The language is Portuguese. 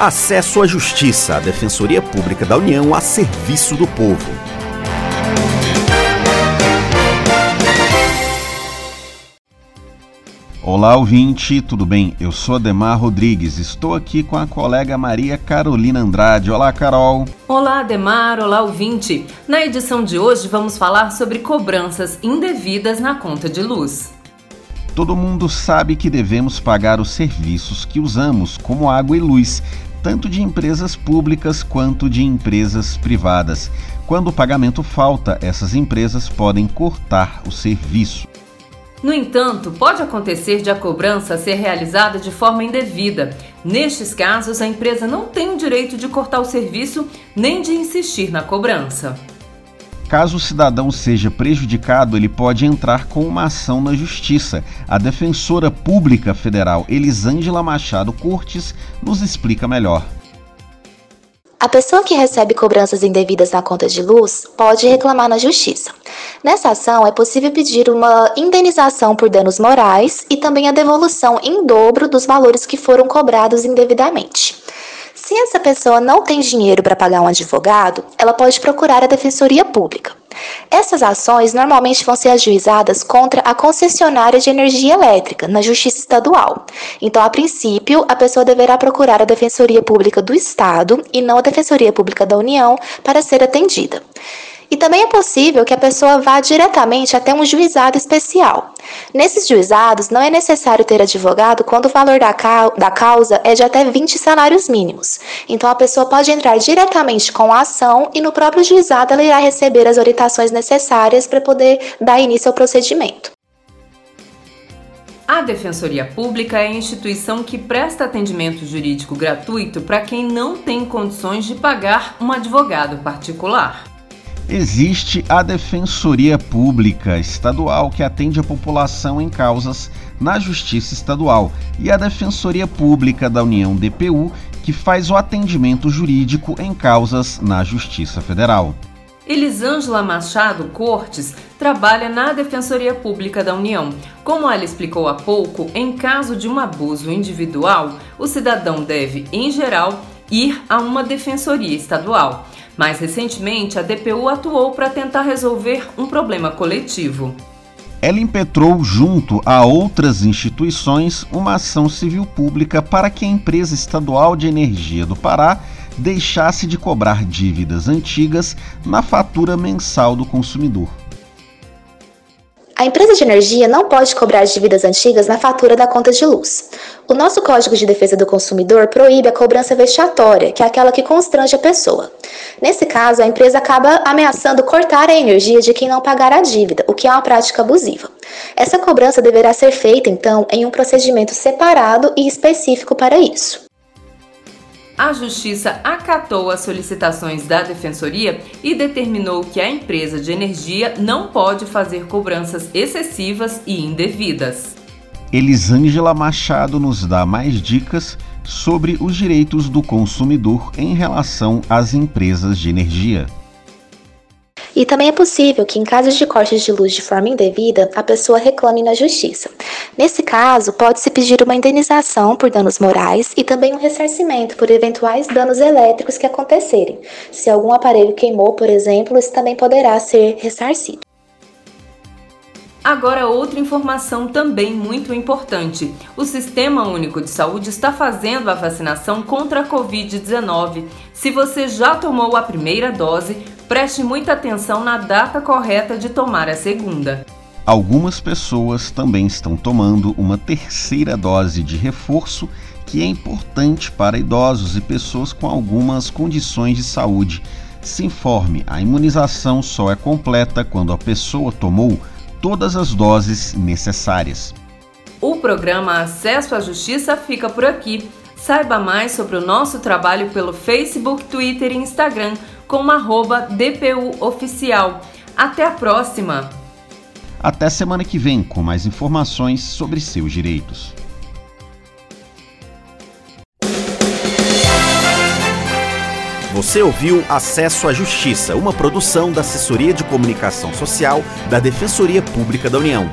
Acesso à Justiça, a Defensoria Pública da União a serviço do povo. Olá, ouvinte, tudo bem? Eu sou Ademar Rodrigues, estou aqui com a colega Maria Carolina Andrade. Olá, Carol. Olá, Ademar, olá, ouvinte. Na edição de hoje vamos falar sobre cobranças indevidas na conta de luz. Todo mundo sabe que devemos pagar os serviços que usamos, como água e luz, tanto de empresas públicas quanto de empresas privadas. Quando o pagamento falta, essas empresas podem cortar o serviço. No entanto, pode acontecer de a cobrança ser realizada de forma indevida. Nestes casos, a empresa não tem o direito de cortar o serviço nem de insistir na cobrança. Caso o cidadão seja prejudicado, ele pode entrar com uma ação na Justiça. A defensora pública federal Elisângela Machado Cortes nos explica melhor. A pessoa que recebe cobranças indevidas na conta de luz pode reclamar na Justiça. Nessa ação, é possível pedir uma indenização por danos morais e também a devolução em dobro dos valores que foram cobrados indevidamente. Se essa pessoa não tem dinheiro para pagar um advogado, ela pode procurar a Defensoria Pública. Essas ações normalmente vão ser ajuizadas contra a concessionária de energia elétrica, na Justiça Estadual. Então, a princípio, a pessoa deverá procurar a Defensoria Pública do Estado e não a Defensoria Pública da União para ser atendida. E também é possível que a pessoa vá diretamente até um juizado especial. Nesses juizados, não é necessário ter advogado quando o valor da, da causa é de até 20 salários mínimos. Então, a pessoa pode entrar diretamente com a ação e no próprio juizado ela irá receber as orientações necessárias para poder dar início ao procedimento. A Defensoria Pública é a instituição que presta atendimento jurídico gratuito para quem não tem condições de pagar um advogado particular. Existe a Defensoria Pública Estadual, que atende a população em causas na Justiça Estadual, e a Defensoria Pública da União DPU, que faz o atendimento jurídico em causas na Justiça Federal. Elisângela Machado Cortes trabalha na Defensoria Pública da União. Como ela explicou há pouco, em caso de um abuso individual, o cidadão deve, em geral, ir a uma defensoria estadual. Mais recentemente, a DPU atuou para tentar resolver um problema coletivo. Ela impetrou, junto a outras instituições, uma ação civil pública para que a empresa estadual de energia do Pará deixasse de cobrar dívidas antigas na fatura mensal do consumidor. A empresa de energia não pode cobrar dívidas antigas na fatura da conta de luz. O nosso Código de Defesa do Consumidor proíbe a cobrança vexatória, que é aquela que constrange a pessoa. Nesse caso, a empresa acaba ameaçando cortar a energia de quem não pagar a dívida, o que é uma prática abusiva. Essa cobrança deverá ser feita, então, em um procedimento separado e específico para isso a Justiça acatou as solicitações da Defensoria e determinou que a empresa de energia não pode fazer cobranças excessivas e indevidas. Elisângela Machado nos dá mais dicas sobre os direitos do consumidor em relação às empresas de energia. E também é possível que, em casos de cortes de luz de forma indevida, a pessoa reclame na justiça. Nesse caso, pode-se pedir uma indenização por danos morais e também um ressarcimento por eventuais danos elétricos que acontecerem. Se algum aparelho queimou, por exemplo, isso também poderá ser ressarcido. Agora, outra informação também muito importante: o Sistema Único de Saúde está fazendo a vacinação contra a Covid-19. Se você já tomou a primeira dose, preste muita atenção na data correta de tomar a segunda. Algumas pessoas também estão tomando uma terceira dose de reforço, que é importante para idosos e pessoas com algumas condições de saúde. Se informe, a imunização só é completa quando a pessoa tomou todas as doses necessárias. O programa Acesso à Justiça fica por aqui. Saiba mais sobre o nosso trabalho pelo Facebook, Twitter e Instagram com arroba DPU Oficial. Até a próxima! Até semana que vem com mais informações sobre seus direitos. Você ouviu Acesso à Justiça, uma produção da Assessoria de Comunicação Social da Defensoria Pública da União.